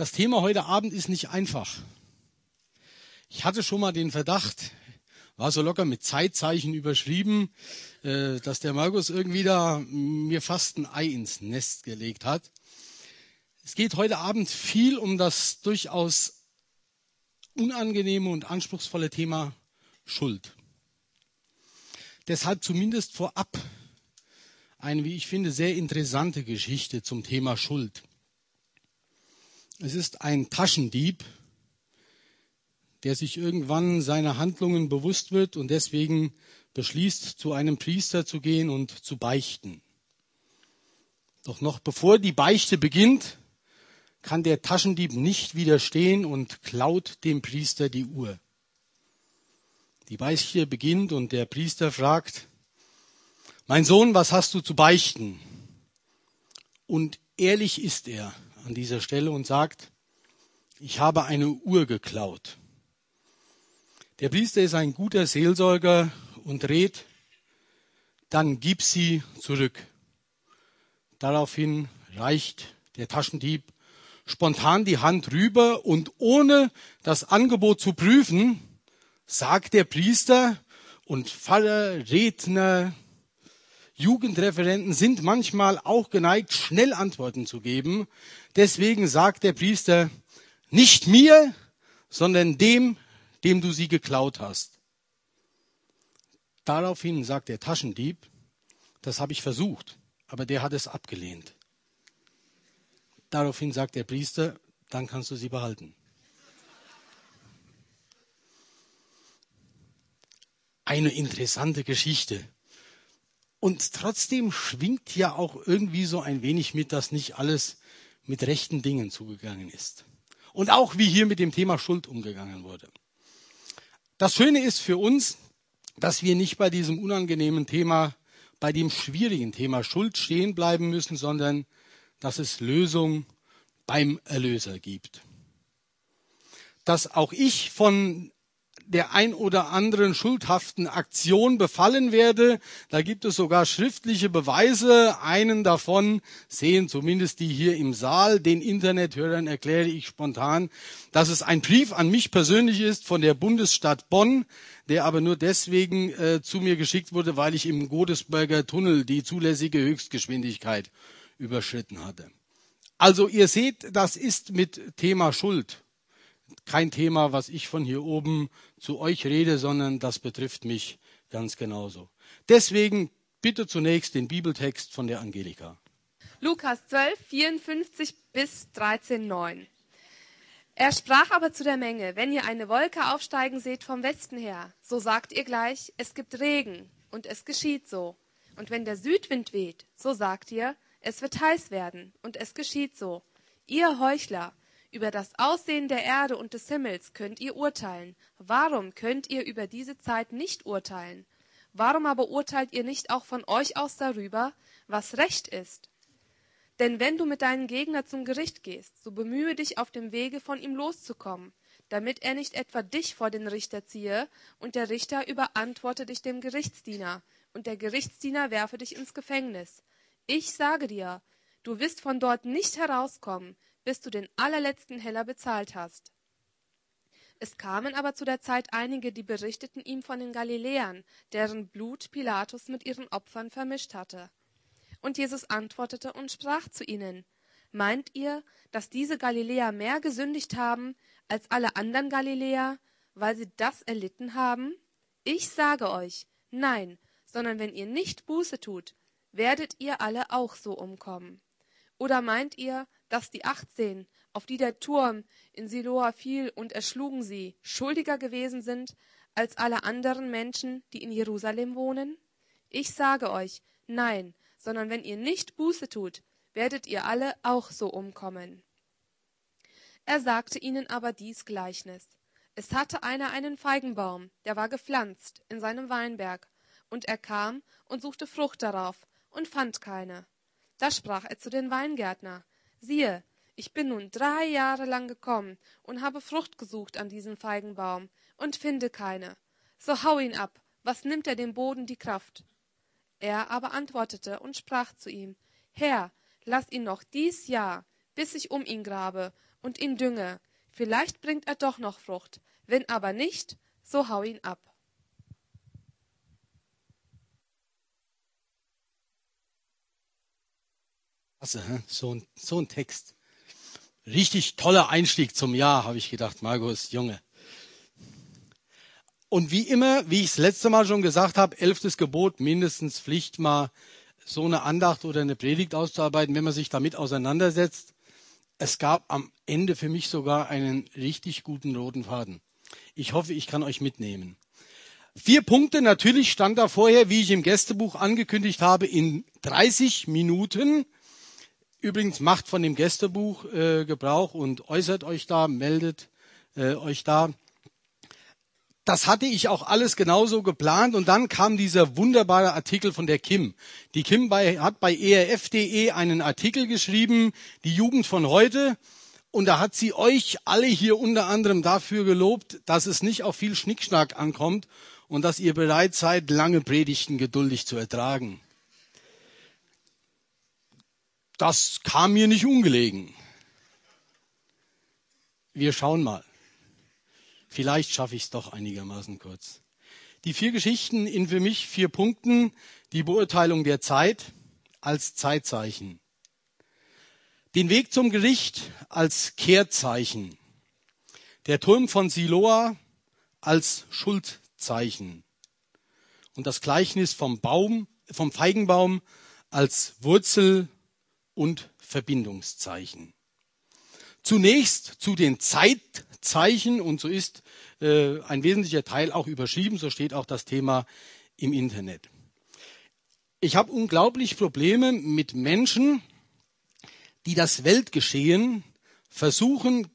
Das Thema heute Abend ist nicht einfach. Ich hatte schon mal den Verdacht, war so locker mit Zeitzeichen überschrieben, äh, dass der Markus irgendwie da mir fast ein Ei ins Nest gelegt hat. Es geht heute Abend viel um das durchaus unangenehme und anspruchsvolle Thema Schuld. Deshalb zumindest vorab eine, wie ich finde, sehr interessante Geschichte zum Thema Schuld. Es ist ein Taschendieb, der sich irgendwann seiner Handlungen bewusst wird und deswegen beschließt, zu einem Priester zu gehen und zu beichten. Doch noch bevor die Beichte beginnt, kann der Taschendieb nicht widerstehen und klaut dem Priester die Uhr. Die Beichte beginnt und der Priester fragt, mein Sohn, was hast du zu beichten? Und ehrlich ist er an dieser Stelle und sagt, ich habe eine Uhr geklaut. Der Priester ist ein guter Seelsorger und rät, dann gib sie zurück. Daraufhin reicht der Taschendieb spontan die Hand rüber und ohne das Angebot zu prüfen, sagt der Priester und Pfarrer, Redner, Jugendreferenten sind manchmal auch geneigt, schnell Antworten zu geben. Deswegen sagt der Priester, nicht mir, sondern dem, dem du sie geklaut hast. Daraufhin sagt der Taschendieb, das habe ich versucht, aber der hat es abgelehnt. Daraufhin sagt der Priester, dann kannst du sie behalten. Eine interessante Geschichte. Und trotzdem schwingt ja auch irgendwie so ein wenig mit, dass nicht alles mit rechten Dingen zugegangen ist. Und auch wie hier mit dem Thema Schuld umgegangen wurde. Das Schöne ist für uns, dass wir nicht bei diesem unangenehmen Thema, bei dem schwierigen Thema Schuld stehen bleiben müssen, sondern dass es Lösung beim Erlöser gibt. Dass auch ich von der ein oder anderen schuldhaften Aktion befallen werde. Da gibt es sogar schriftliche Beweise. Einen davon sehen zumindest die hier im Saal. Den Internethörern erkläre ich spontan, dass es ein Brief an mich persönlich ist von der Bundesstadt Bonn, der aber nur deswegen äh, zu mir geschickt wurde, weil ich im Godesberger Tunnel die zulässige Höchstgeschwindigkeit überschritten hatte. Also ihr seht, das ist mit Thema Schuld kein Thema, was ich von hier oben zu euch rede, sondern das betrifft mich ganz genauso. Deswegen bitte zunächst den Bibeltext von der Angelika. Lukas 12, 54 bis 13, 9. Er sprach aber zu der Menge, wenn ihr eine Wolke aufsteigen seht vom Westen her, so sagt ihr gleich, es gibt Regen, und es geschieht so. Und wenn der Südwind weht, so sagt ihr, es wird heiß werden, und es geschieht so. Ihr Heuchler, über das Aussehen der Erde und des Himmels könnt ihr urteilen. Warum könnt ihr über diese Zeit nicht urteilen? Warum aber urteilt ihr nicht auch von euch aus darüber, was recht ist? Denn wenn du mit deinem Gegner zum Gericht gehst, so bemühe dich auf dem Wege von ihm loszukommen, damit er nicht etwa dich vor den Richter ziehe, und der Richter überantworte dich dem Gerichtsdiener, und der Gerichtsdiener werfe dich ins Gefängnis. Ich sage dir, du wirst von dort nicht herauskommen, bis du den allerletzten Heller bezahlt hast. Es kamen aber zu der Zeit einige, die berichteten ihm von den Galiläern, deren Blut Pilatus mit ihren Opfern vermischt hatte. Und Jesus antwortete und sprach zu ihnen, Meint ihr, dass diese Galiläer mehr gesündigt haben als alle anderen Galiläer, weil sie das erlitten haben? Ich sage euch, nein, sondern wenn ihr nicht Buße tut, werdet ihr alle auch so umkommen. Oder meint ihr, dass die achtzehn, auf die der Turm in Siloa fiel und erschlugen sie, schuldiger gewesen sind als alle anderen Menschen, die in Jerusalem wohnen? Ich sage euch, nein, sondern wenn ihr nicht Buße tut, werdet ihr alle auch so umkommen. Er sagte ihnen aber dies Gleichnis. Es hatte einer einen Feigenbaum, der war gepflanzt in seinem Weinberg, und er kam und suchte Frucht darauf und fand keine. Da sprach er zu den Weingärtner, siehe, ich bin nun drei Jahre lang gekommen und habe Frucht gesucht an diesem Feigenbaum und finde keine. So hau ihn ab, was nimmt er dem Boden die Kraft? Er aber antwortete und sprach zu ihm, Herr, lass ihn noch dies Jahr, bis ich um ihn grabe, und ihn dünge. Vielleicht bringt er doch noch Frucht. Wenn aber nicht, so hau ihn ab. Klasse, so ein, so ein Text. Richtig toller Einstieg zum Jahr, habe ich gedacht, Markus, Junge. Und wie immer, wie ich es letzte Mal schon gesagt habe, elftes Gebot, mindestens Pflicht, mal so eine Andacht oder eine Predigt auszuarbeiten, wenn man sich damit auseinandersetzt. Es gab am Ende für mich sogar einen richtig guten roten Faden. Ich hoffe, ich kann euch mitnehmen. Vier Punkte, natürlich stand da vorher, wie ich im Gästebuch angekündigt habe, in 30 Minuten. Übrigens macht von dem Gästebuch äh, Gebrauch und äußert euch da, meldet äh, euch da. Das hatte ich auch alles genauso geplant und dann kam dieser wunderbare Artikel von der Kim. Die Kim bei, hat bei erf.de einen Artikel geschrieben, die Jugend von heute. Und da hat sie euch alle hier unter anderem dafür gelobt, dass es nicht auf viel Schnickschnack ankommt und dass ihr bereit seid, lange Predigten geduldig zu ertragen. Das kam mir nicht ungelegen. Wir schauen mal. Vielleicht schaffe ich es doch einigermaßen kurz. Die vier Geschichten in für mich vier Punkten. Die Beurteilung der Zeit als Zeitzeichen. Den Weg zum Gericht als Kehrzeichen. Der Turm von Siloa als Schuldzeichen. Und das Gleichnis vom Baum, vom Feigenbaum als Wurzel und Verbindungszeichen. Zunächst zu den Zeitzeichen und so ist äh, ein wesentlicher Teil auch überschrieben, so steht auch das Thema im Internet. Ich habe unglaublich Probleme mit Menschen, die das Weltgeschehen versuchen,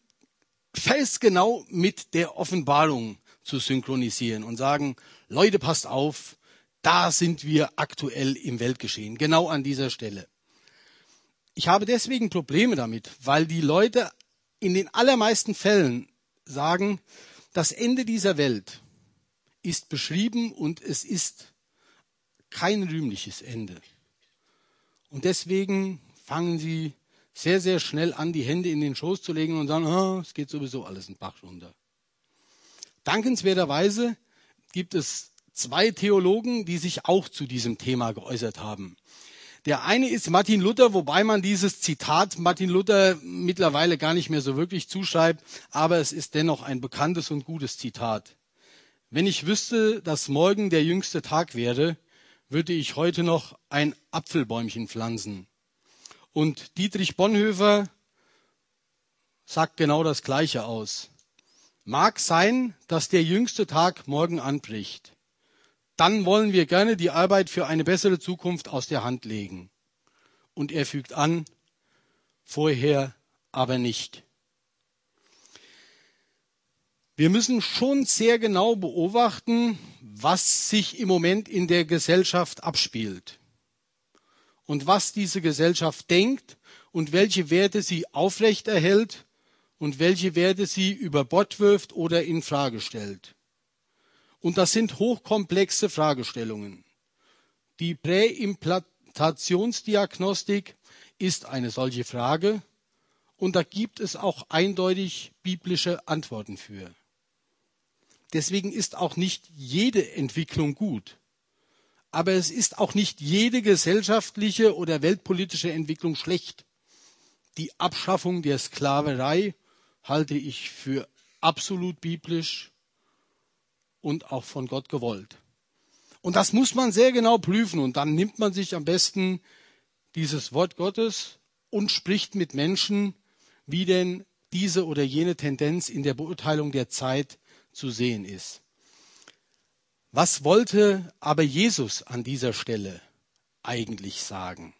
festgenau mit der Offenbarung zu synchronisieren und sagen, Leute, passt auf, da sind wir aktuell im Weltgeschehen, genau an dieser Stelle. Ich habe deswegen Probleme damit, weil die Leute in den allermeisten Fällen sagen, das Ende dieser Welt ist beschrieben und es ist kein rühmliches Ende. Und deswegen fangen sie sehr, sehr schnell an, die Hände in den Schoß zu legen und sagen, oh, es geht sowieso alles ein Bach runter. Dankenswerterweise gibt es zwei Theologen, die sich auch zu diesem Thema geäußert haben. Der eine ist Martin Luther, wobei man dieses Zitat Martin Luther mittlerweile gar nicht mehr so wirklich zuschreibt, aber es ist dennoch ein bekanntes und gutes Zitat. Wenn ich wüsste, dass morgen der jüngste Tag wäre, würde ich heute noch ein Apfelbäumchen pflanzen. Und Dietrich Bonhoeffer sagt genau das Gleiche aus. Mag sein, dass der jüngste Tag morgen anbricht dann wollen wir gerne die Arbeit für eine bessere Zukunft aus der Hand legen. Und er fügt an, vorher aber nicht. Wir müssen schon sehr genau beobachten, was sich im Moment in der Gesellschaft abspielt und was diese Gesellschaft denkt und welche Werte sie aufrechterhält und welche Werte sie über Bord wirft oder in Frage stellt. Und das sind hochkomplexe Fragestellungen. Die Präimplantationsdiagnostik ist eine solche Frage und da gibt es auch eindeutig biblische Antworten für. Deswegen ist auch nicht jede Entwicklung gut. Aber es ist auch nicht jede gesellschaftliche oder weltpolitische Entwicklung schlecht. Die Abschaffung der Sklaverei halte ich für absolut biblisch und auch von Gott gewollt. Und das muss man sehr genau prüfen und dann nimmt man sich am besten dieses Wort Gottes und spricht mit Menschen, wie denn diese oder jene Tendenz in der Beurteilung der Zeit zu sehen ist. Was wollte aber Jesus an dieser Stelle eigentlich sagen?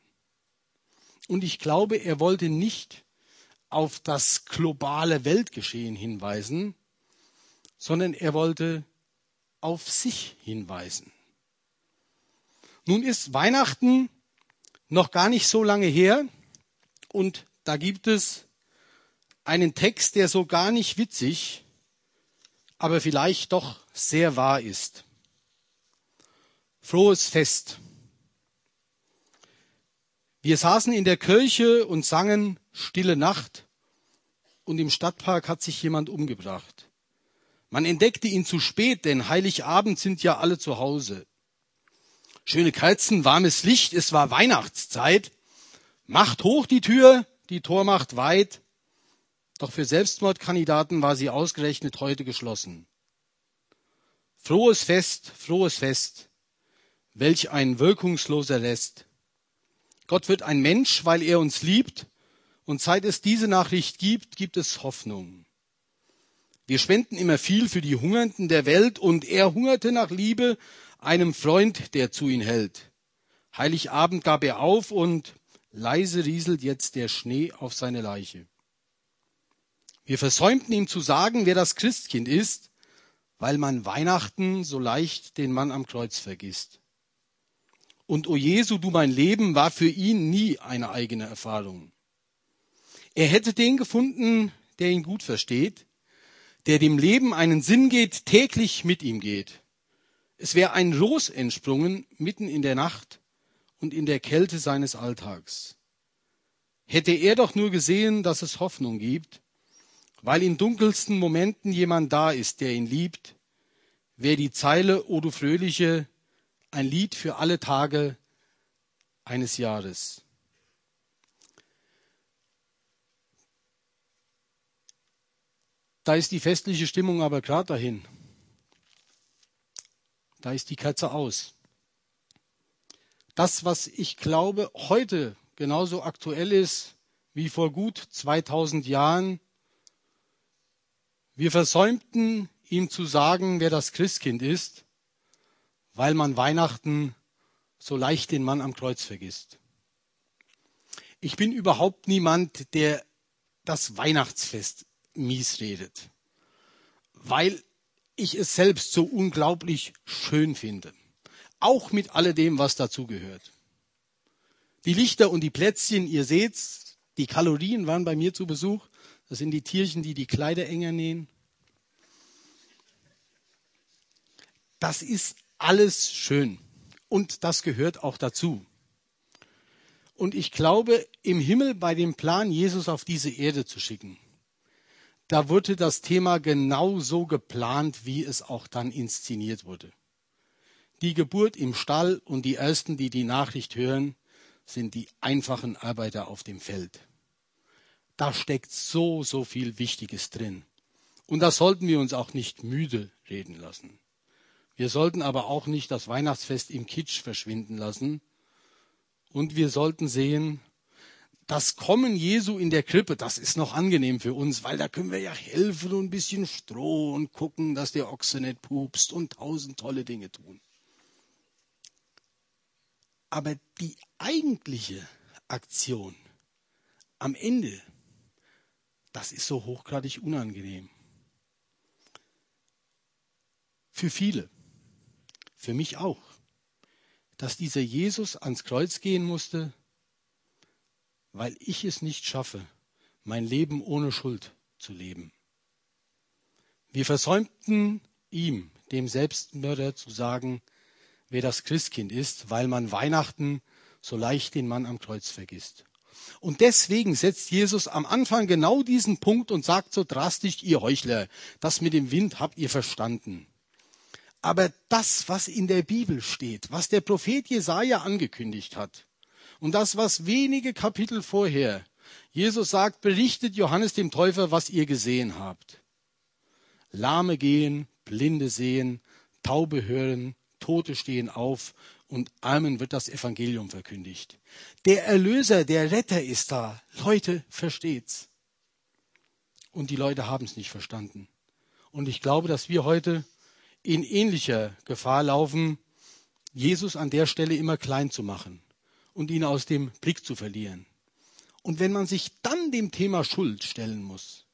Und ich glaube, er wollte nicht auf das globale Weltgeschehen hinweisen, sondern er wollte auf sich hinweisen. Nun ist Weihnachten noch gar nicht so lange her und da gibt es einen Text, der so gar nicht witzig, aber vielleicht doch sehr wahr ist. Frohes Fest. Wir saßen in der Kirche und sangen Stille Nacht und im Stadtpark hat sich jemand umgebracht. Man entdeckte ihn zu spät, denn Heiligabend sind ja alle zu Hause. Schöne Kerzen, warmes Licht, es war Weihnachtszeit. Macht hoch die Tür, die Tormacht weit. Doch für Selbstmordkandidaten war sie ausgerechnet heute geschlossen. Frohes Fest, frohes Fest. Welch ein wirkungsloser Rest. Gott wird ein Mensch, weil er uns liebt. Und seit es diese Nachricht gibt, gibt es Hoffnung. Wir spenden immer viel für die Hungernden der Welt und er hungerte nach Liebe einem Freund, der zu ihm hält. Heiligabend gab er auf und leise rieselt jetzt der Schnee auf seine Leiche. Wir versäumten ihm zu sagen, wer das Christkind ist, weil man Weihnachten so leicht den Mann am Kreuz vergisst. Und o Jesu, du mein Leben war für ihn nie eine eigene Erfahrung. Er hätte den gefunden, der ihn gut versteht, der dem Leben einen Sinn geht, täglich mit ihm geht. Es wäre ein Ros entsprungen mitten in der Nacht und in der Kälte seines Alltags. Hätte er doch nur gesehen, dass es Hoffnung gibt, weil in dunkelsten Momenten jemand da ist, der ihn liebt, wäre die Zeile, O du Fröhliche, ein Lied für alle Tage eines Jahres. Da ist die festliche Stimmung aber gerade dahin. Da ist die Katze aus. Das, was ich glaube, heute genauso aktuell ist wie vor gut 2000 Jahren, wir versäumten ihm zu sagen, wer das Christkind ist, weil man Weihnachten so leicht den Mann am Kreuz vergisst. Ich bin überhaupt niemand, der das Weihnachtsfest mies redet, weil ich es selbst so unglaublich schön finde. Auch mit alledem, was dazugehört. Die Lichter und die Plätzchen, ihr seht's, die Kalorien waren bei mir zu Besuch. Das sind die Tierchen, die die Kleider enger nähen. Das ist alles schön und das gehört auch dazu. Und ich glaube, im Himmel bei dem Plan, Jesus auf diese Erde zu schicken, da wurde das Thema genau so geplant, wie es auch dann inszeniert wurde. Die Geburt im Stall und die Ersten, die die Nachricht hören, sind die einfachen Arbeiter auf dem Feld. Da steckt so, so viel Wichtiges drin. Und das sollten wir uns auch nicht müde reden lassen. Wir sollten aber auch nicht das Weihnachtsfest im Kitsch verschwinden lassen. Und wir sollten sehen, das Kommen Jesu in der Krippe, das ist noch angenehm für uns, weil da können wir ja helfen und ein bisschen Stroh und gucken, dass der Ochse nicht pupst und tausend tolle Dinge tun. Aber die eigentliche Aktion am Ende, das ist so hochgradig unangenehm. Für viele, für mich auch, dass dieser Jesus ans Kreuz gehen musste, weil ich es nicht schaffe, mein Leben ohne Schuld zu leben. Wir versäumten ihm, dem Selbstmörder, zu sagen, wer das Christkind ist, weil man Weihnachten so leicht den Mann am Kreuz vergisst. Und deswegen setzt Jesus am Anfang genau diesen Punkt und sagt so drastisch, ihr Heuchler, das mit dem Wind habt ihr verstanden. Aber das, was in der Bibel steht, was der Prophet Jesaja angekündigt hat, und das, was wenige Kapitel vorher Jesus sagt, berichtet Johannes dem Täufer, was ihr gesehen habt. Lahme gehen, Blinde sehen, Taube hören, Tote stehen auf und Armen wird das Evangelium verkündigt. Der Erlöser, der Retter ist da. Leute, versteht's. Und die Leute haben es nicht verstanden. Und ich glaube, dass wir heute in ähnlicher Gefahr laufen, Jesus an der Stelle immer klein zu machen und ihn aus dem Blick zu verlieren. Und wenn man sich dann dem Thema Schuld stellen muss,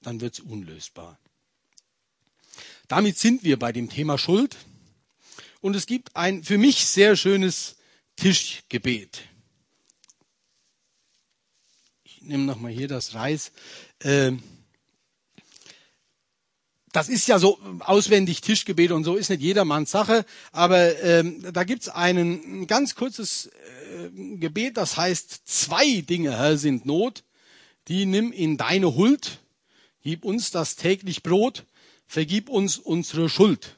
dann wird es unlösbar. Damit sind wir bei dem Thema Schuld. Und es gibt ein für mich sehr schönes Tischgebet. Ich nehme nochmal hier das Reis. Ähm, das ist ja so auswendig Tischgebet und so ist nicht jedermanns Sache, aber ähm, da gibt's einen, ein ganz kurzes äh, Gebet, das heißt, zwei Dinge Herr, sind Not, die nimm in deine Huld, gib uns das täglich Brot, vergib uns unsere Schuld.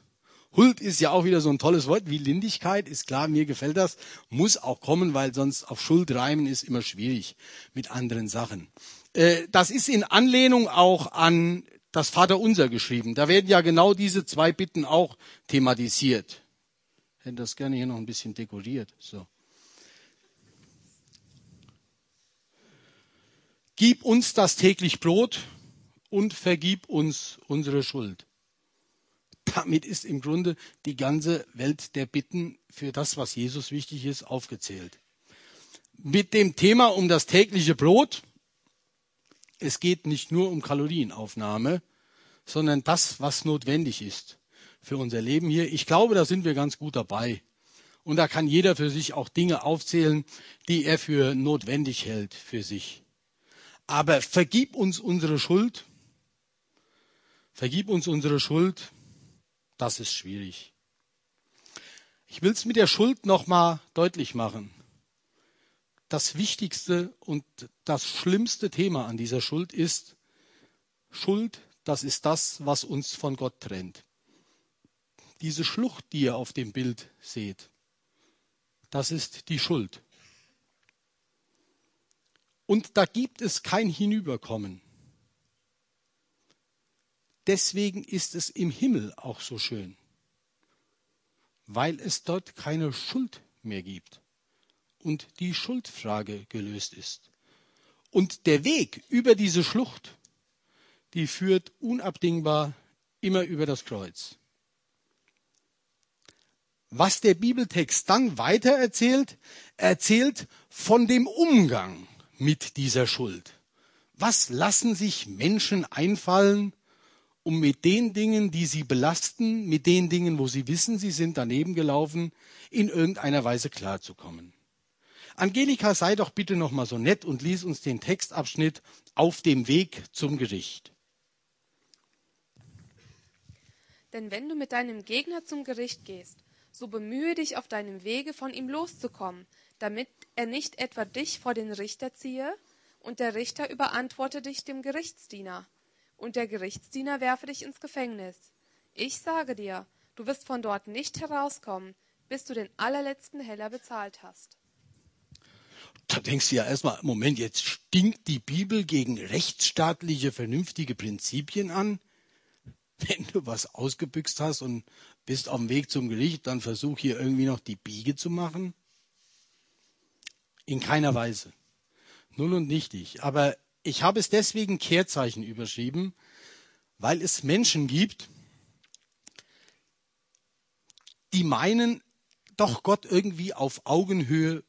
Huld ist ja auch wieder so ein tolles Wort wie Lindigkeit, ist klar, mir gefällt das, muss auch kommen, weil sonst auf Schuld reimen ist immer schwierig mit anderen Sachen. Äh, das ist in Anlehnung auch an das Vaterunser geschrieben. Da werden ja genau diese zwei Bitten auch thematisiert. Ich hätte das gerne hier noch ein bisschen dekoriert. So. Gib uns das täglich Brot und vergib uns unsere Schuld. Damit ist im Grunde die ganze Welt der Bitten für das, was Jesus wichtig ist, aufgezählt. Mit dem Thema um das tägliche Brot. Es geht nicht nur um Kalorienaufnahme, sondern das, was notwendig ist für unser Leben hier. Ich glaube, da sind wir ganz gut dabei. Und da kann jeder für sich auch Dinge aufzählen, die er für notwendig hält für sich. Aber vergib uns unsere Schuld. Vergib uns unsere Schuld. Das ist schwierig. Ich will es mit der Schuld nochmal deutlich machen. Das wichtigste und das schlimmste Thema an dieser Schuld ist, Schuld, das ist das, was uns von Gott trennt. Diese Schlucht, die ihr auf dem Bild seht, das ist die Schuld. Und da gibt es kein Hinüberkommen. Deswegen ist es im Himmel auch so schön, weil es dort keine Schuld mehr gibt und die Schuldfrage gelöst ist. Und der Weg über diese Schlucht, die führt unabdingbar immer über das Kreuz. Was der Bibeltext dann weiter erzählt, erzählt von dem Umgang mit dieser Schuld? Was lassen sich Menschen einfallen, um mit den Dingen, die sie belasten, mit den Dingen, wo sie wissen, sie sind daneben gelaufen, in irgendeiner Weise klarzukommen? Angelika, sei doch bitte noch mal so nett und lies uns den Textabschnitt auf dem Weg zum Gericht. Denn wenn du mit deinem Gegner zum Gericht gehst, so bemühe dich auf deinem Wege von ihm loszukommen, damit er nicht etwa dich vor den Richter ziehe, und der Richter überantworte dich dem Gerichtsdiener, und der Gerichtsdiener werfe dich ins Gefängnis. Ich sage dir, du wirst von dort nicht herauskommen, bis du den allerletzten Heller bezahlt hast. Da denkst du ja erstmal, Moment, jetzt stinkt die Bibel gegen rechtsstaatliche, vernünftige Prinzipien an. Wenn du was ausgebüxt hast und bist auf dem Weg zum Gericht, dann versuch hier irgendwie noch die Biege zu machen. In keiner Weise. Null und nichtig. Aber ich habe es deswegen Kehrzeichen überschrieben, weil es Menschen gibt, die meinen, doch Gott irgendwie auf Augenhöhe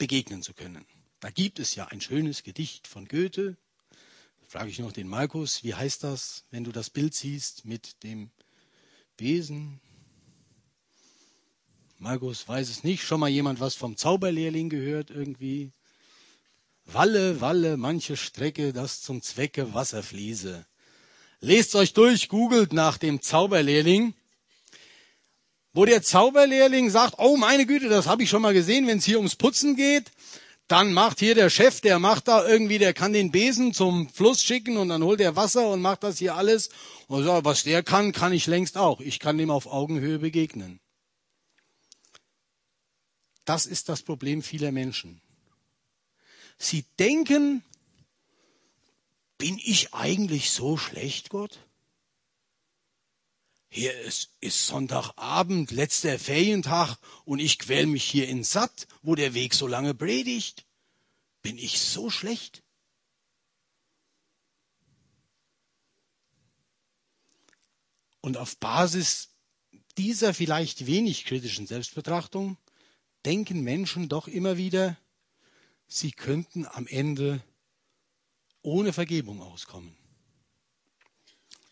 begegnen zu können. Da gibt es ja ein schönes Gedicht von Goethe. Frage ich noch den Markus, wie heißt das, wenn du das Bild siehst mit dem Besen? Markus weiß es nicht. Schon mal jemand was vom Zauberlehrling gehört irgendwie? Walle, Walle, manche Strecke, das zum Zwecke Wasser fließe. Lest euch durch, googelt nach dem Zauberlehrling, wo der Zauberlehrling sagt, oh meine Güte, das habe ich schon mal gesehen, wenn es hier ums Putzen geht, dann macht hier der Chef, der macht da irgendwie, der kann den Besen zum Fluss schicken und dann holt er Wasser und macht das hier alles. Und sagt, was der kann, kann ich längst auch. Ich kann dem auf Augenhöhe begegnen. Das ist das Problem vieler Menschen. Sie denken, bin ich eigentlich so schlecht, Gott? Hier ist, ist Sonntagabend, letzter Ferientag und ich quäl mich hier in Satt, wo der Weg so lange predigt. Bin ich so schlecht? Und auf Basis dieser vielleicht wenig kritischen Selbstbetrachtung denken Menschen doch immer wieder, sie könnten am Ende ohne Vergebung auskommen.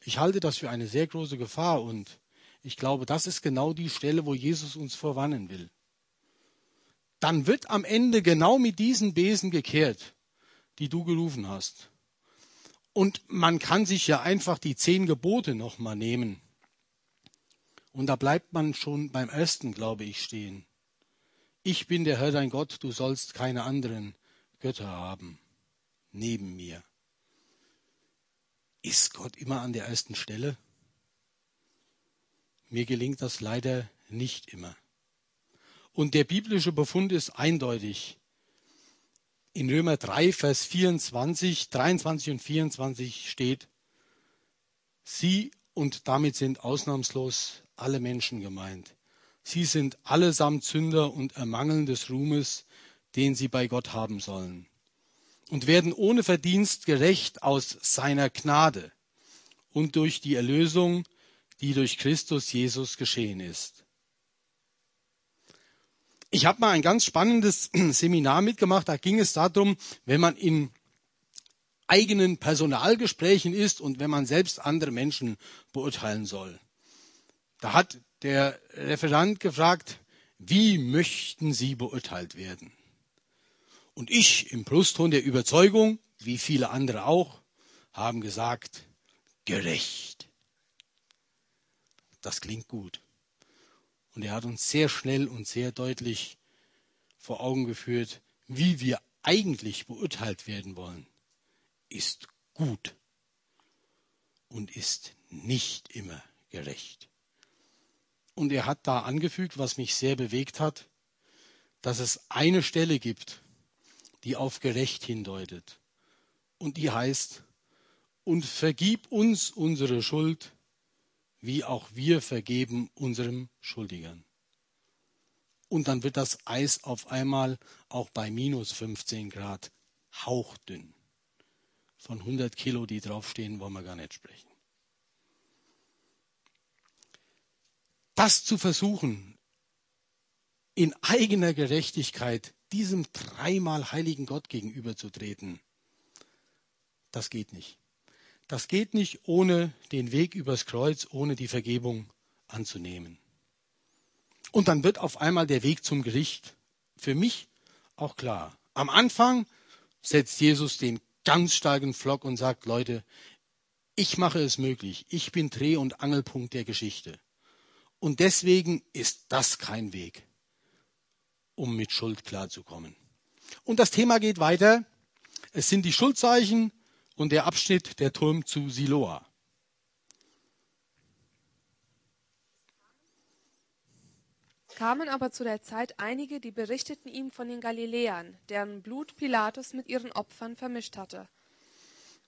Ich halte das für eine sehr große Gefahr und ich glaube, das ist genau die Stelle, wo Jesus uns vorwarnen will. Dann wird am Ende genau mit diesen Besen gekehrt, die du gerufen hast. Und man kann sich ja einfach die zehn Gebote nochmal nehmen. Und da bleibt man schon beim ersten, glaube ich, stehen. Ich bin der Herr dein Gott, du sollst keine anderen Götter haben neben mir. Ist Gott immer an der ersten Stelle? Mir gelingt das leider nicht immer. Und der biblische Befund ist eindeutig. In Römer 3, Vers 24, 23 und 24 steht, Sie und damit sind ausnahmslos alle Menschen gemeint. Sie sind allesamt Sünder und ermangeln des Ruhmes, den sie bei Gott haben sollen. Und werden ohne Verdienst gerecht aus seiner Gnade und durch die Erlösung, die durch Christus Jesus geschehen ist. Ich habe mal ein ganz spannendes Seminar mitgemacht. Da ging es darum, wenn man in eigenen Personalgesprächen ist und wenn man selbst andere Menschen beurteilen soll. Da hat der Referent gefragt, wie möchten Sie beurteilt werden? Und ich im Brustton der Überzeugung, wie viele andere auch, haben gesagt, gerecht. Das klingt gut. Und er hat uns sehr schnell und sehr deutlich vor Augen geführt, wie wir eigentlich beurteilt werden wollen, ist gut und ist nicht immer gerecht. Und er hat da angefügt, was mich sehr bewegt hat, dass es eine Stelle gibt, die auf gerecht hindeutet. Und die heißt, und vergib uns unsere Schuld, wie auch wir vergeben unserem Schuldigern. Und dann wird das Eis auf einmal auch bei minus 15 Grad hauchdünn. Von 100 Kilo, die draufstehen, wollen wir gar nicht sprechen. das zu versuchen, in eigener Gerechtigkeit diesem dreimal heiligen Gott gegenüberzutreten, das geht nicht. Das geht nicht ohne den Weg übers Kreuz, ohne die Vergebung anzunehmen. Und dann wird auf einmal der Weg zum Gericht für mich auch klar. Am Anfang setzt Jesus den ganz starken Flock und sagt, Leute, ich mache es möglich. Ich bin Dreh- und Angelpunkt der Geschichte. Und deswegen ist das kein Weg, um mit Schuld klarzukommen. Und das Thema geht weiter. Es sind die Schuldzeichen und der Abschnitt der Turm zu Siloa. kamen aber zu der Zeit einige, die berichteten ihm von den Galiläern, deren Blut Pilatus mit ihren Opfern vermischt hatte.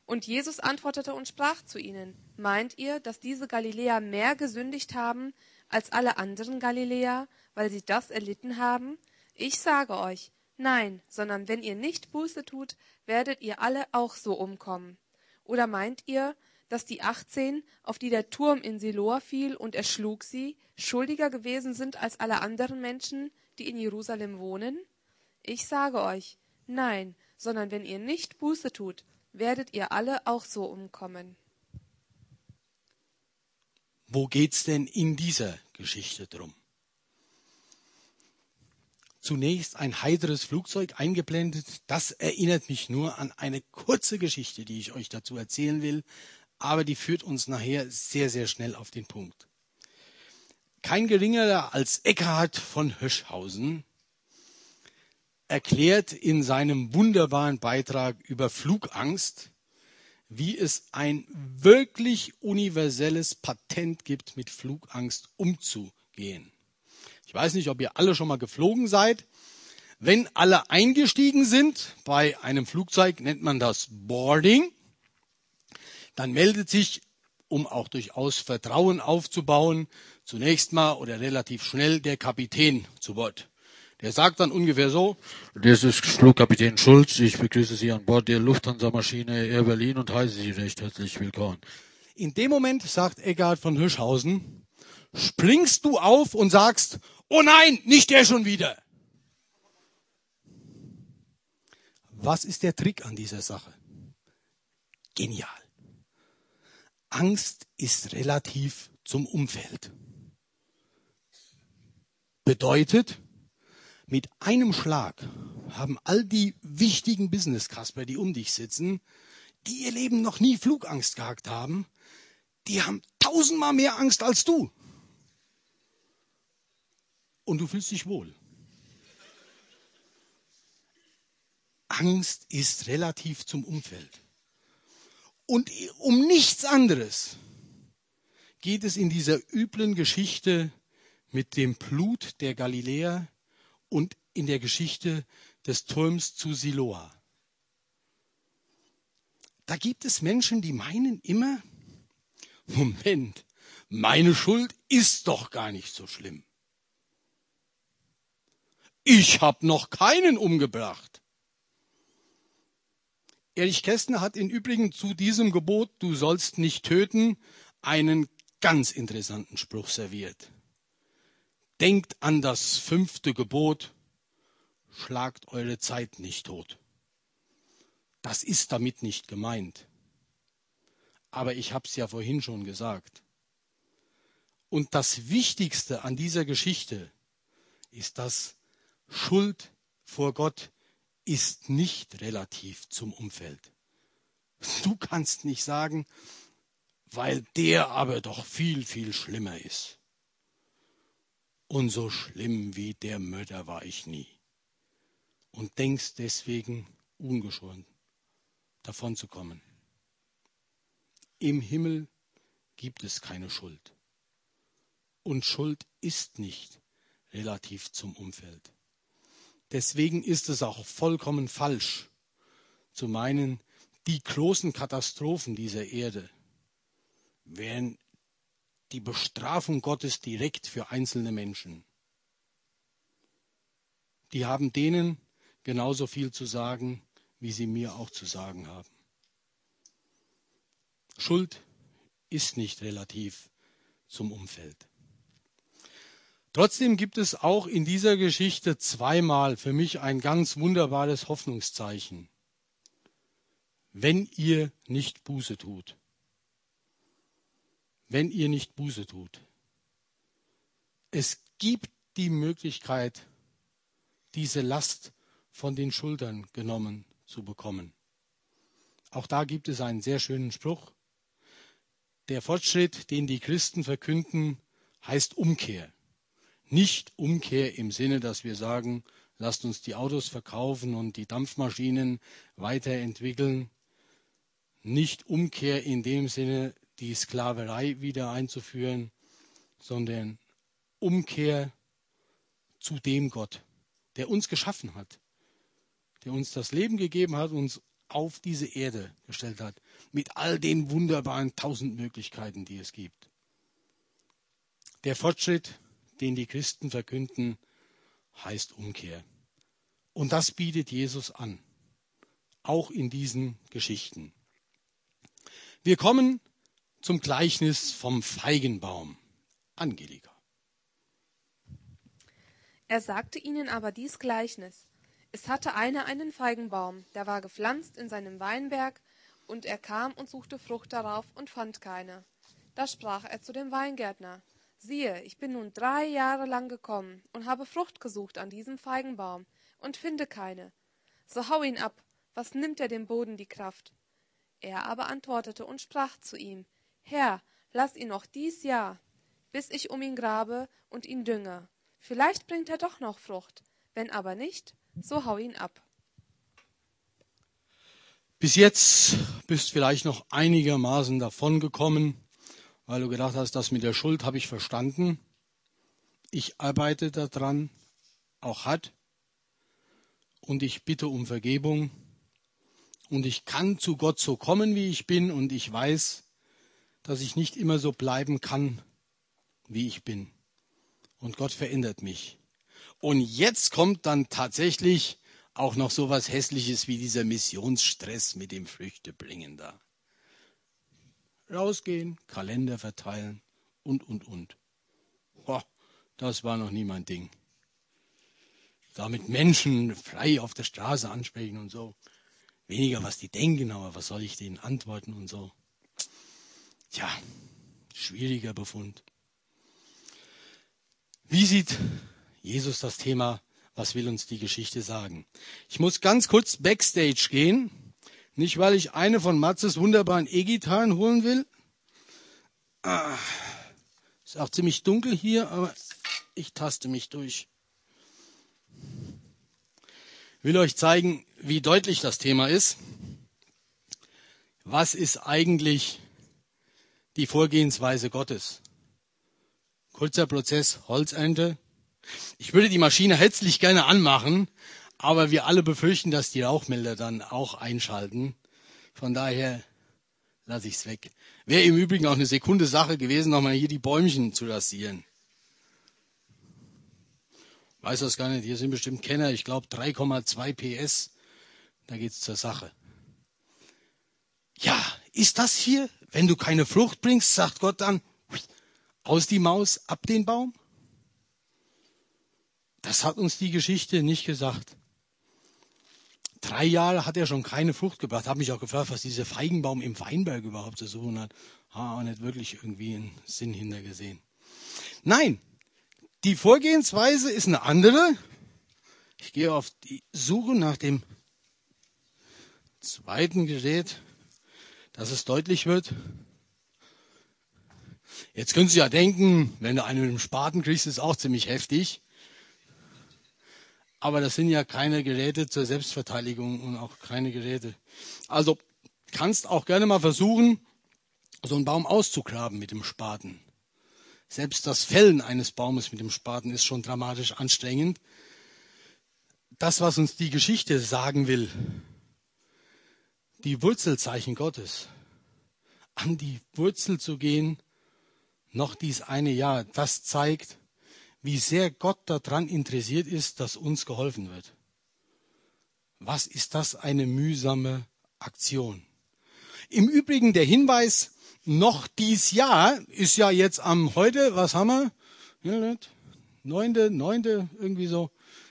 Und Jesus antwortete und sprach zu ihnen, Meint ihr, dass diese Galiläer mehr gesündigt haben als alle anderen Galiläer, weil sie das erlitten haben? Ich sage euch, nein, sondern wenn ihr nicht Buße tut, werdet ihr alle auch so umkommen. Oder meint ihr, dass die achtzehn, auf die der Turm in Siloa fiel und erschlug sie, schuldiger gewesen sind als alle anderen Menschen, die in Jerusalem wohnen? Ich sage euch, nein, sondern wenn ihr nicht Buße tut, werdet ihr alle auch so umkommen. Wo geht's denn in dieser Geschichte drum? Zunächst ein heiteres Flugzeug eingeblendet. Das erinnert mich nur an eine kurze Geschichte, die ich euch dazu erzählen will, aber die führt uns nachher sehr, sehr schnell auf den Punkt. Kein geringerer als Eckhard von Höschhausen erklärt in seinem wunderbaren Beitrag über Flugangst, wie es ein wirklich universelles Patent gibt, mit Flugangst umzugehen. Ich weiß nicht, ob ihr alle schon mal geflogen seid. Wenn alle eingestiegen sind, bei einem Flugzeug nennt man das Boarding, dann meldet sich, um auch durchaus Vertrauen aufzubauen, zunächst mal oder relativ schnell der Kapitän zu Wort. Der sagt dann ungefähr so, das ist Flugkapitän Schulz, ich begrüße Sie an Bord der Lufthansa-Maschine Air Berlin und heiße Sie recht herzlich willkommen. In dem Moment sagt Eckart von Hirschhausen, springst du auf und sagst, oh nein, nicht der schon wieder. Was ist der Trick an dieser Sache? Genial. Angst ist relativ zum Umfeld. Bedeutet, mit einem Schlag haben all die wichtigen Business-Kasper, die um dich sitzen, die ihr Leben noch nie Flugangst gehabt haben, die haben tausendmal mehr Angst als du. Und du fühlst dich wohl. Angst ist relativ zum Umfeld. Und um nichts anderes geht es in dieser üblen Geschichte mit dem Blut der Galiläer und in der Geschichte des Turms zu Siloa. Da gibt es Menschen, die meinen immer, Moment, meine Schuld ist doch gar nicht so schlimm. Ich habe noch keinen umgebracht. Erich Kästner hat im Übrigen zu diesem Gebot, du sollst nicht töten, einen ganz interessanten Spruch serviert. Denkt an das fünfte Gebot, schlagt eure Zeit nicht tot. Das ist damit nicht gemeint. Aber ich habe es ja vorhin schon gesagt. Und das Wichtigste an dieser Geschichte ist, dass Schuld vor Gott ist nicht relativ zum Umfeld. Du kannst nicht sagen, weil der aber doch viel, viel schlimmer ist. Und so schlimm wie der Mörder war ich nie. Und denkst deswegen ungeschoren davon zu kommen. Im Himmel gibt es keine Schuld. Und Schuld ist nicht relativ zum Umfeld. Deswegen ist es auch vollkommen falsch zu meinen, die großen Katastrophen dieser Erde wären die Bestrafung Gottes direkt für einzelne Menschen. Die haben denen genauso viel zu sagen, wie sie mir auch zu sagen haben. Schuld ist nicht relativ zum Umfeld. Trotzdem gibt es auch in dieser Geschichte zweimal für mich ein ganz wunderbares Hoffnungszeichen. Wenn ihr nicht Buße tut. Wenn ihr nicht Buße tut. Es gibt die Möglichkeit, diese Last von den Schultern genommen zu bekommen. Auch da gibt es einen sehr schönen Spruch. Der Fortschritt, den die Christen verkünden, heißt Umkehr. Nicht Umkehr im Sinne, dass wir sagen, lasst uns die Autos verkaufen und die Dampfmaschinen weiterentwickeln. Nicht Umkehr in dem Sinne, die Sklaverei wieder einzuführen, sondern Umkehr zu dem Gott, der uns geschaffen hat, der uns das Leben gegeben hat, uns auf diese Erde gestellt hat, mit all den wunderbaren tausend Möglichkeiten, die es gibt. Der Fortschritt den die Christen verkünden, heißt Umkehr. Und das bietet Jesus an, auch in diesen Geschichten. Wir kommen zum Gleichnis vom Feigenbaum. Angelika. Er sagte ihnen aber dies Gleichnis. Es hatte einer einen Feigenbaum, der war gepflanzt in seinem Weinberg, und er kam und suchte Frucht darauf und fand keine. Da sprach er zu dem Weingärtner, Siehe, ich bin nun drei Jahre lang gekommen und habe Frucht gesucht an diesem Feigenbaum und finde keine. So hau ihn ab, was nimmt er dem Boden die Kraft? Er aber antwortete und sprach zu ihm, Herr, lass ihn noch dies Jahr, bis ich um ihn grabe und ihn dünge. Vielleicht bringt er doch noch Frucht, wenn aber nicht, so hau ihn ab. Bis jetzt bist vielleicht noch einigermaßen davongekommen weil du gedacht hast, das mit der Schuld habe ich verstanden. Ich arbeite daran, auch hat. Und ich bitte um Vergebung. Und ich kann zu Gott so kommen, wie ich bin. Und ich weiß, dass ich nicht immer so bleiben kann, wie ich bin. Und Gott verändert mich. Und jetzt kommt dann tatsächlich auch noch so was Hässliches wie dieser Missionsstress mit dem Früchtebringen da rausgehen, Kalender verteilen und, und, und. Boah, das war noch nie mein Ding. Damit Menschen frei auf der Straße ansprechen und so. Weniger, was die denken, aber was soll ich denen antworten und so. Tja, schwieriger Befund. Wie sieht Jesus das Thema, was will uns die Geschichte sagen? Ich muss ganz kurz backstage gehen nicht, weil ich eine von Matzes wunderbaren E-Gitarren holen will. Ah, ist auch ziemlich dunkel hier, aber ich taste mich durch. Ich will euch zeigen, wie deutlich das Thema ist. was ist eigentlich die Vorgehensweise Gottes? Kurzer Prozess, Holzernte. Ich würde die Maschine herzlich gerne anmachen, aber wir alle befürchten, dass die Rauchmelder dann auch einschalten. Von daher lasse ich es weg. Wäre im Übrigen auch eine Sekunde Sache gewesen, nochmal hier die Bäumchen zu rasieren. Weiß das gar nicht, hier sind bestimmt Kenner, ich glaube 3,2 PS. Da geht's zur Sache. Ja, ist das hier, wenn du keine Frucht bringst, sagt Gott dann, aus die Maus, ab den Baum? Das hat uns die Geschichte nicht gesagt. Drei Jahre hat er schon keine Frucht gebracht. Habe mich auch gefragt, was dieser Feigenbaum im Weinberg überhaupt zu suchen hat. Auch nicht wirklich irgendwie einen Sinn hintergesehen. Nein, die Vorgehensweise ist eine andere. Ich gehe auf die Suche nach dem zweiten Gerät, dass es deutlich wird. Jetzt können Sie ja denken, wenn du einen mit dem Spaten kriegst, ist auch ziemlich heftig. Aber das sind ja keine Geräte zur Selbstverteidigung und auch keine Geräte. Also kannst auch gerne mal versuchen, so einen Baum auszugraben mit dem Spaten. Selbst das Fällen eines Baumes mit dem Spaten ist schon dramatisch anstrengend. Das, was uns die Geschichte sagen will, die Wurzelzeichen Gottes, an die Wurzel zu gehen, noch dies eine Jahr, das zeigt, wie sehr Gott daran interessiert ist, dass uns geholfen wird. Was ist das eine mühsame Aktion? Im Übrigen der Hinweis, noch dies Jahr ist ja jetzt am heute, was haben wir? Neunte, neunte, irgendwie so,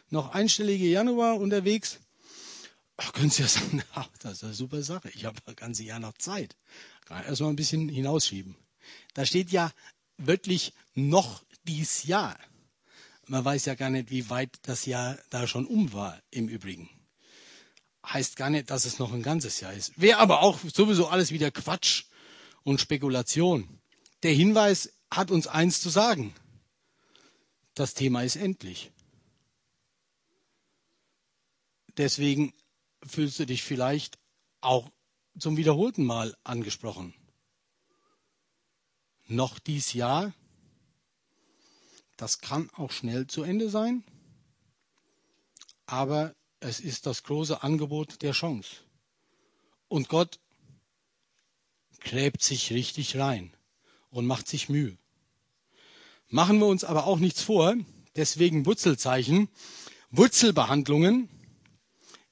noch einstellige Januar unterwegs. Können Sie ja sagen, ach, das ist eine super Sache. Ich habe das ganze Jahr noch Zeit. Kann erstmal ein bisschen hinausschieben. Da steht ja wirklich noch dies Jahr. Man weiß ja gar nicht, wie weit das Jahr da schon um war im Übrigen. Heißt gar nicht, dass es noch ein ganzes Jahr ist. Wäre aber auch sowieso alles wieder Quatsch und Spekulation. Der Hinweis hat uns eins zu sagen. Das Thema ist endlich. Deswegen fühlst du dich vielleicht auch zum wiederholten Mal angesprochen. Noch dies Jahr das kann auch schnell zu Ende sein, aber es ist das große Angebot der Chance. Und Gott gräbt sich richtig rein und macht sich Mühe. Machen wir uns aber auch nichts vor, deswegen Wurzelzeichen. Wurzelbehandlungen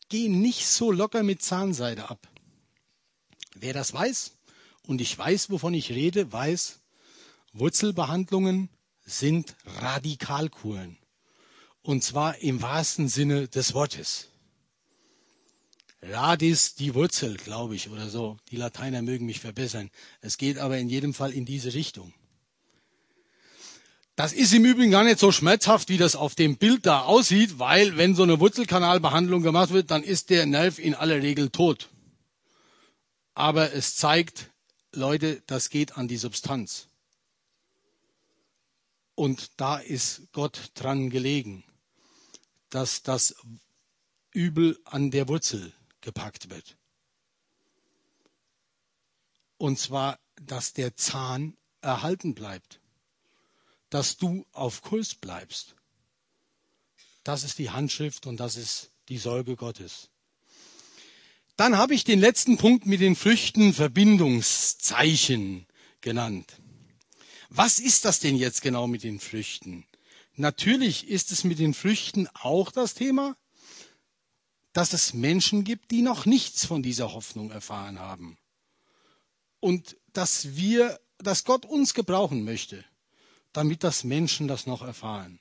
gehen nicht so locker mit Zahnseide ab. Wer das weiß, und ich weiß, wovon ich rede, weiß, Wurzelbehandlungen sind Radikalkuren. Und zwar im wahrsten Sinne des Wortes. Radis die Wurzel, glaube ich, oder so. Die Lateiner mögen mich verbessern. Es geht aber in jedem Fall in diese Richtung. Das ist im Übrigen gar nicht so schmerzhaft, wie das auf dem Bild da aussieht, weil wenn so eine Wurzelkanalbehandlung gemacht wird, dann ist der Nerv in aller Regel tot. Aber es zeigt, Leute, das geht an die Substanz. Und da ist Gott dran gelegen, dass das Übel an der Wurzel gepackt wird. Und zwar, dass der Zahn erhalten bleibt, dass du auf Kurs bleibst. Das ist die Handschrift und das ist die Sorge Gottes. Dann habe ich den letzten Punkt mit den Früchten Verbindungszeichen genannt. Was ist das denn jetzt genau mit den Früchten? Natürlich ist es mit den Früchten auch das Thema, dass es Menschen gibt, die noch nichts von dieser Hoffnung erfahren haben. Und dass wir, dass Gott uns gebrauchen möchte, damit das Menschen das noch erfahren.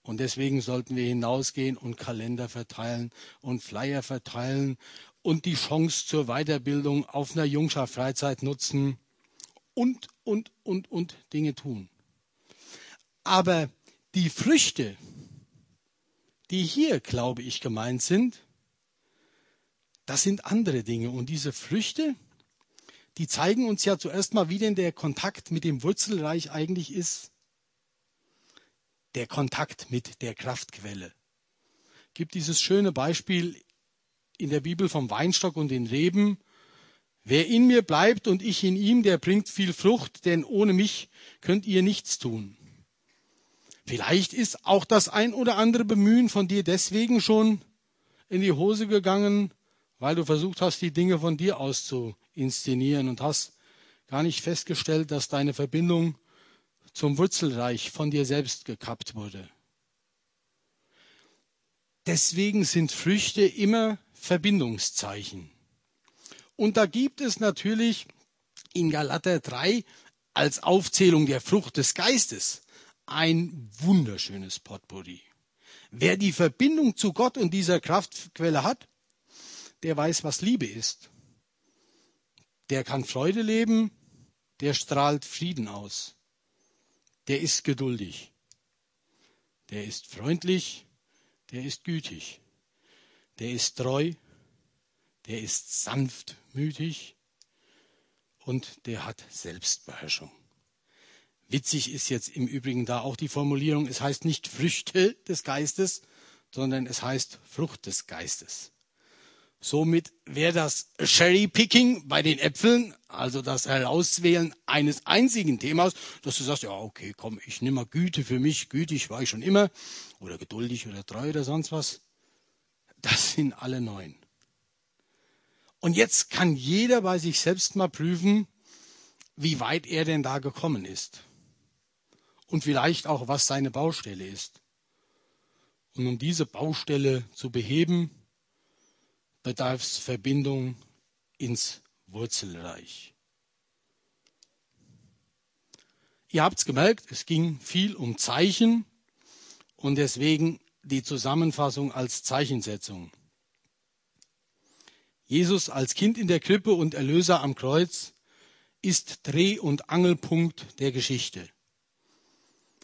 Und deswegen sollten wir hinausgehen und Kalender verteilen und Flyer verteilen und die Chance zur Weiterbildung auf einer Jungschaft-Freizeit nutzen und, und, und, und Dinge tun. Aber die Früchte, die hier, glaube ich, gemeint sind, das sind andere Dinge. Und diese Früchte, die zeigen uns ja zuerst mal, wie denn der Kontakt mit dem Wurzelreich eigentlich ist. Der Kontakt mit der Kraftquelle. Gibt dieses schöne Beispiel in der Bibel vom Weinstock und den Reben. Wer in mir bleibt und ich in ihm, der bringt viel Frucht, denn ohne mich könnt ihr nichts tun. Vielleicht ist auch das ein oder andere Bemühen von dir deswegen schon in die Hose gegangen, weil du versucht hast, die Dinge von dir aus zu inszenieren und hast gar nicht festgestellt, dass deine Verbindung zum Wurzelreich von dir selbst gekappt wurde. Deswegen sind Früchte immer Verbindungszeichen. Und da gibt es natürlich in Galater 3 als Aufzählung der Frucht des Geistes ein wunderschönes Potpourri. Wer die Verbindung zu Gott und dieser Kraftquelle hat, der weiß, was Liebe ist. Der kann Freude leben, der strahlt Frieden aus. Der ist geduldig. Der ist freundlich, der ist gütig. Der ist treu, der ist sanftmütig und der hat Selbstbeherrschung. Witzig ist jetzt im Übrigen da auch die Formulierung, es heißt nicht Früchte des Geistes, sondern es heißt Frucht des Geistes. Somit wäre das Cherry Picking bei den Äpfeln, also das Herauswählen eines einzigen Themas, dass du sagst, ja, okay, komm, ich nehme mal Güte für mich, gütig war ich schon immer, oder geduldig oder treu oder sonst was. Das sind alle neun. Und jetzt kann jeder bei sich selbst mal prüfen, wie weit er denn da gekommen ist und vielleicht auch, was seine Baustelle ist. Und um diese Baustelle zu beheben, bedarf es Verbindung ins Wurzelreich. Ihr habt es gemerkt, es ging viel um Zeichen und deswegen die Zusammenfassung als Zeichensetzung. Jesus als Kind in der Krippe und Erlöser am Kreuz ist Dreh- und Angelpunkt der Geschichte.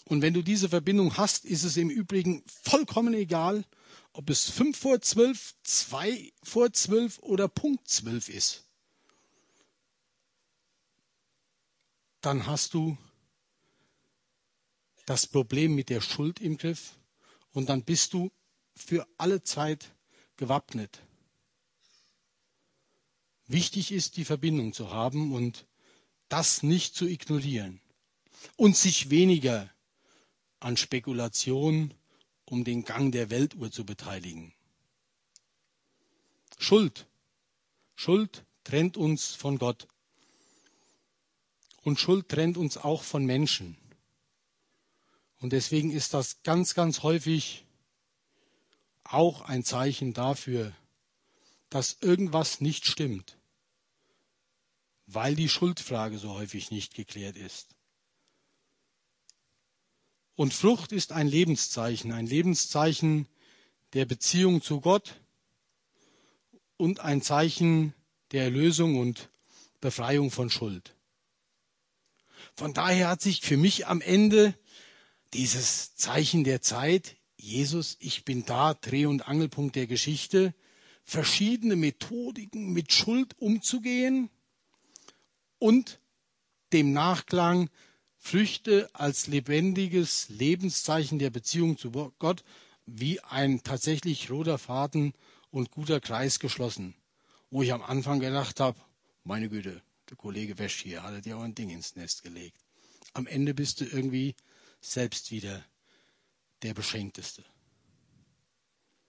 Und wenn du diese Verbindung hast, ist es im Übrigen vollkommen egal, ob es fünf vor zwölf, zwei vor zwölf oder Punkt zwölf ist. Dann hast du das Problem mit der Schuld im Griff und dann bist du für alle Zeit gewappnet. Wichtig ist, die Verbindung zu haben und das nicht zu ignorieren und sich weniger an Spekulation um den Gang der Weltuhr zu beteiligen. Schuld. Schuld trennt uns von Gott. Und Schuld trennt uns auch von Menschen. Und deswegen ist das ganz, ganz häufig auch ein Zeichen dafür, dass irgendwas nicht stimmt, weil die Schuldfrage so häufig nicht geklärt ist. Und Frucht ist ein Lebenszeichen, ein Lebenszeichen der Beziehung zu Gott und ein Zeichen der Erlösung und Befreiung von Schuld. Von daher hat sich für mich am Ende dieses Zeichen der Zeit, Jesus, ich bin da, Dreh- und Angelpunkt der Geschichte, verschiedene Methodiken mit Schuld umzugehen und dem Nachklang Früchte als lebendiges Lebenszeichen der Beziehung zu Gott wie ein tatsächlich roter Faden und guter Kreis geschlossen. Wo ich am Anfang gedacht habe, meine Güte, der Kollege Wäsch hier hat dir auch ein Ding ins Nest gelegt. Am Ende bist du irgendwie selbst wieder der Beschenkteste.